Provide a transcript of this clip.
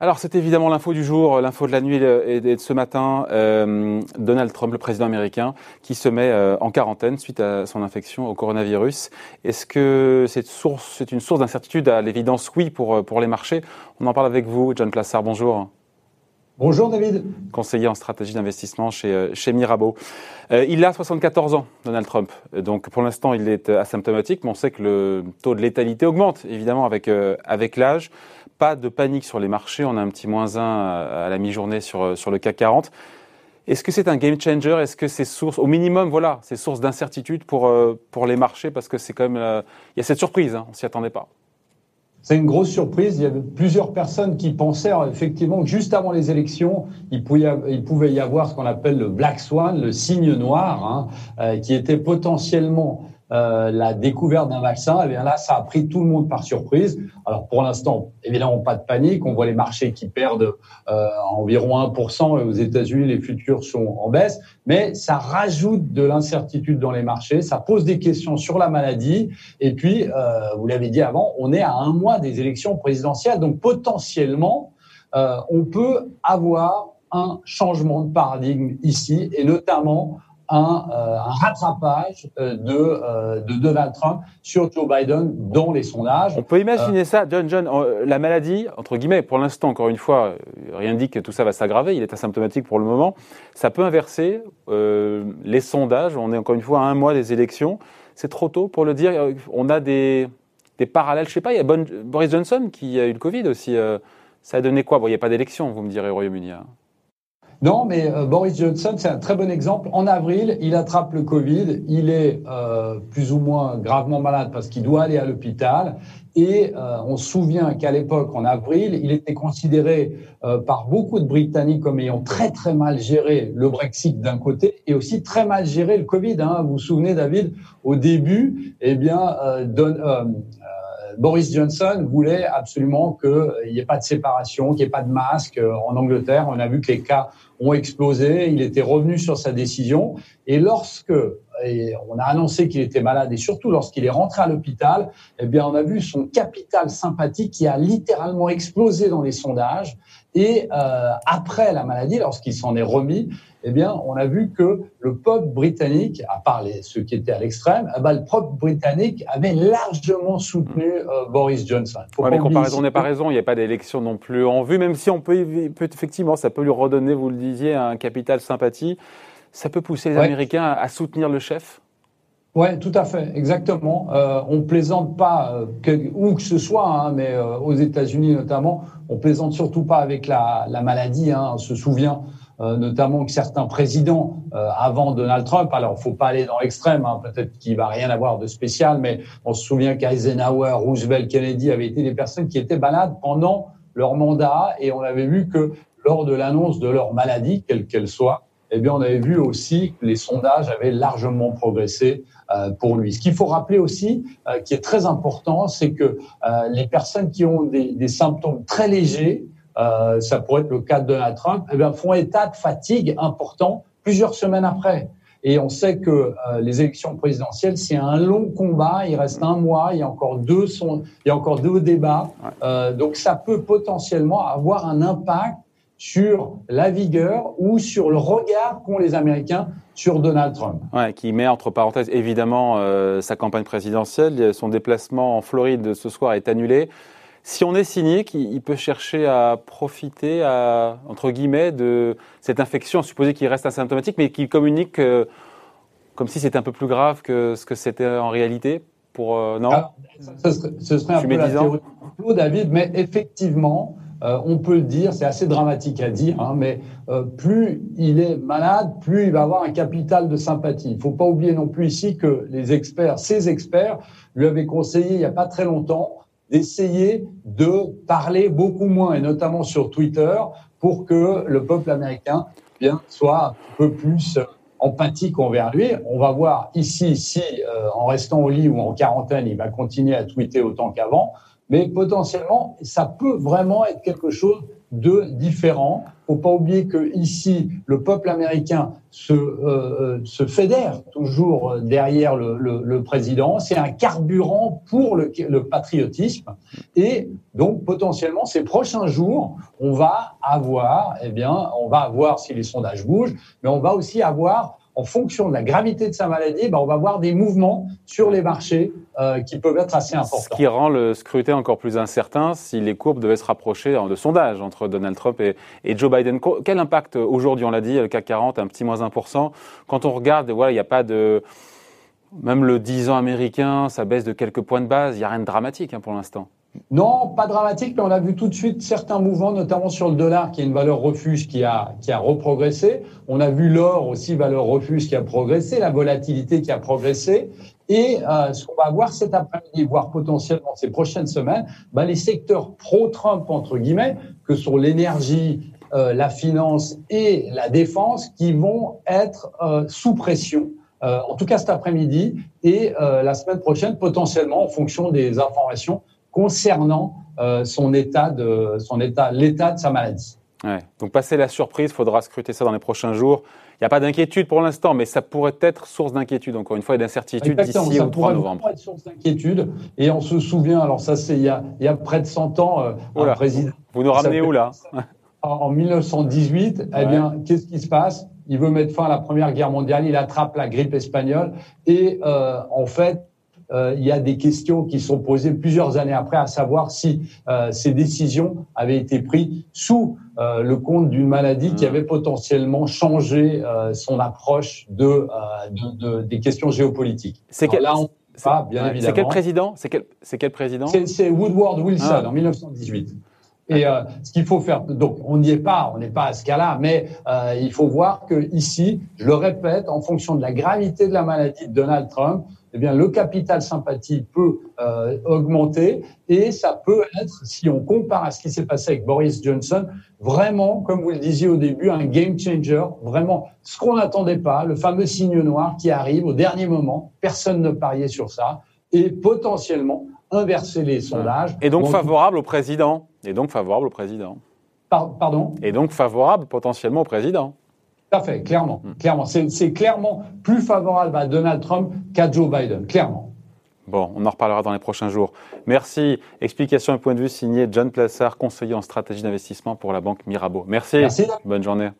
Alors c'est évidemment l'info du jour, l'info de la nuit et de ce matin. Euh, Donald Trump, le président américain, qui se met euh, en quarantaine suite à son infection au coronavirus. Est-ce que c'est source, une source d'incertitude À l'évidence, oui, pour, euh, pour les marchés? On en parle avec vous, John Plassard. Bonjour. Bonjour David. Conseiller en stratégie d'investissement chez, chez Mirabeau. il a 74 ans, Donald Trump. Donc pour l'instant, il est asymptomatique, mais on sait que le taux de létalité augmente, évidemment, avec, avec l'âge pas de panique sur les marchés. On a un petit moins 1 à la mi-journée sur, sur le CAC 40. Est-ce que c'est un game changer? Est-ce que c'est source, au minimum, voilà, c'est source d'incertitude pour, euh, pour les marchés? Parce que c'est quand même. Euh, il y a cette surprise, hein, on s'y attendait pas. C'est une grosse surprise. Il y avait plusieurs personnes qui pensaient effectivement que juste avant les élections, il pouvait y avoir ce qu'on appelle le Black Swan, le signe noir, hein, euh, qui était potentiellement euh, la découverte d'un vaccin, eh bien là, ça a pris tout le monde par surprise. Alors pour l'instant, évidemment, pas de panique. On voit les marchés qui perdent euh, environ 1%. Aux États-Unis, les futurs sont en baisse, mais ça rajoute de l'incertitude dans les marchés. Ça pose des questions sur la maladie. Et puis, euh, vous l'avez dit avant, on est à un mois des élections présidentielles, donc potentiellement, euh, on peut avoir un changement de paradigme ici, et notamment un, euh, un rattrapage euh, de, euh, de, Donald Trump sur Joe Biden dans les sondages. On peut imaginer ça, John, John, la maladie, entre guillemets, pour l'instant, encore une fois, rien ne dit que tout ça va s'aggraver, il est asymptomatique pour le moment, ça peut inverser les sondages, on est encore une fois à un mois des élections, c'est trop tôt pour le dire, on a des, des parallèles, je sais pas, il y a Boris Johnson qui a eu le Covid aussi, ça a donné quoi? Bon, il n'y a pas d'élection, vous me direz, au Royaume-Uni. Hein. Non, mais euh, Boris Johnson, c'est un très bon exemple. En avril, il attrape le Covid. Il est euh, plus ou moins gravement malade parce qu'il doit aller à l'hôpital. Et euh, on se souvient qu'à l'époque, en avril, il était considéré par beaucoup de Britanniques comme ayant très très mal géré le Brexit d'un côté et aussi très mal géré le Covid. Hein. Vous vous souvenez, David, au début, eh bien, Don, Boris Johnson voulait absolument qu'il n'y ait pas de séparation, qu'il n'y ait pas de masque. En Angleterre, on a vu que les cas ont explosé. Il était revenu sur sa décision. Et lorsque on a annoncé qu'il était malade et surtout lorsqu'il est rentré à l'hôpital, eh bien, on a vu son capital sympathique qui a littéralement explosé dans les sondages. Et euh, après la maladie, lorsqu'il s'en est remis, eh bien, on a vu que le peuple britannique, à part les, ceux qui étaient à l'extrême, eh ben, le peuple britannique avait largement soutenu euh, Boris Johnson. Faut ouais, mais comparaison n'est pas raison, il n'y a pas d'élection non plus en vue, même si on peut, peut, effectivement, ça peut lui redonner, vous le disiez, un capital sympathie. Ça peut pousser les Américains à, soutenir le chef? Oui, tout à fait, exactement. Euh, on plaisante pas, euh, que, où que ce soit, hein, mais euh, aux États-Unis notamment, on plaisante surtout pas avec la, la maladie. Hein. On se souvient euh, notamment que certains présidents avant Donald Trump, alors faut pas aller dans l'extrême, hein, peut-être qu'il va rien avoir de spécial, mais on se souvient qu'Eisenhower, Roosevelt, Kennedy avaient été des personnes qui étaient malades pendant leur mandat, et on avait vu que lors de l'annonce de leur maladie, quelle qu'elle soit, eh bien, on avait vu aussi que les sondages avaient largement progressé euh, pour lui. Ce qu'il faut rappeler aussi, euh, qui est très important, c'est que euh, les personnes qui ont des, des symptômes très légers, euh, ça pourrait être le cas de Donald Trump, eh bien, font état de fatigue important plusieurs semaines après. Et on sait que euh, les élections présidentielles, c'est un long combat. Il reste un mois. Il y a encore deux, son, il y a encore deux débats. Euh, donc, ça peut potentiellement avoir un impact sur la vigueur ou sur le regard qu'ont les Américains sur Donald Trump. Ouais, qui met entre parenthèses évidemment euh, sa campagne présidentielle. Son déplacement en Floride ce soir est annulé. Si on est cynique, il peut chercher à profiter, à, entre guillemets, de cette infection, supposer qu'il reste asymptomatique, mais qu'il communique euh, comme si c'était un peu plus grave que ce que c'était en réalité. Pour, euh, non? Ce, serait, ce serait un peu la théorie David, mais effectivement, euh, on peut le dire, c'est assez dramatique à dire, hein, mais euh, plus il est malade, plus il va avoir un capital de sympathie. Il ne faut pas oublier non plus ici que les experts, ces experts, lui avaient conseillé il n'y a pas très longtemps d'essayer de parler beaucoup moins, et notamment sur Twitter, pour que le peuple américain bien, soit un peu plus empathique envers lui. On va voir ici si, euh, en restant au lit ou en quarantaine, il va continuer à tweeter autant qu'avant mais potentiellement, ça peut vraiment être quelque chose deux différents. Faut pas oublier que ici, le peuple américain se, euh, se fédère toujours derrière le président. C'est un carburant pour le, le, patriotisme. Et donc, potentiellement, ces prochains jours, on va avoir, eh bien, on va avoir si les sondages bougent, mais on va aussi avoir en fonction de la gravité de sa maladie, ben, on va voir des mouvements sur les marchés euh, qui peuvent être assez importants. Ce qui rend le scrutin encore plus incertain si les courbes devaient se rapprocher de sondage entre Donald Trump et, Joe Biden. Quel impact aujourd'hui, on l'a dit, le CAC 40, un petit moins 1%. Quand on regarde, voilà, il n'y a pas de... Même le 10 ans américain, ça baisse de quelques points de base. Il n'y a rien de dramatique hein, pour l'instant. Non, pas dramatique, mais on a vu tout de suite certains mouvements, notamment sur le dollar, qui est une valeur refuge qui a, qui a reprogressé. On a vu l'or aussi, valeur refuge qui a progressé, la volatilité qui a progressé. Et euh, ce qu'on va voir cet après-midi, voire potentiellement ces prochaines semaines, bah, les secteurs pro-Trump, entre guillemets, que sont l'énergie, euh, la finance et la défense, qui vont être euh, sous pression. en tout cas cet après-midi et la semaine prochaine, potentiellement, en fonction des informations concernant euh, son état de son état, l'état de sa maladie. Ouais. Donc passer la surprise, il faudra scruter ça dans les prochains jours. Il n'y a pas d'inquiétude pour l'instant, mais ça pourrait être source d'inquiétude, encore une fois, et d'incertitude d'ici au 3 novembre. Ça pourrait être source d'inquiétude. Et on se souvient, alors ça c'est il, y a, il y a près de 100 ans, euh, un président... Vous nous ramenez où là En 1918, eh bien, qu'est-ce qui se passe? Il veut mettre fin à la Première Guerre mondiale, il attrape la grippe espagnole, et euh, en fait, euh, il y a des questions qui sont posées plusieurs années après, à savoir si euh, ces décisions avaient été prises sous euh, le compte d'une maladie qui mmh. avait potentiellement changé son approche de, de, des questions géopolitiques. C'est quel, là, on pas, bien évidemment. C'est quel président C'est quel, quel, président? C'est Woodward Wilson ah. en 1918. Et euh, ce qu'il faut faire, donc on n'y est pas, on n'est pas à ce cas-là, mais euh, il faut voir que ici, je le répète, en fonction de la gravité de la maladie de Donald Trump, eh bien le capital sympathie peut euh, augmenter et ça peut être, si on compare à ce qui s'est passé avec Boris Johnson, vraiment, comme vous le disiez au début, un game changer, vraiment ce qu'on n'attendait pas, le fameux signe noir qui arrive au dernier moment, personne ne pariait sur ça, et potentiellement inverser les sondages. Et donc favorable au président. Et donc favorable au président. pardon? Et donc favorable potentiellement au président. Tout à fait, clairement. Clairement. C'est clairement plus favorable à Donald Trump qu'à Joe Biden, clairement. Bon, on en reparlera dans les prochains jours. Merci. Explication et point de vue signé John Plassard, conseiller en stratégie d'investissement pour la banque Mirabeau. Merci. Merci. Bonne journée.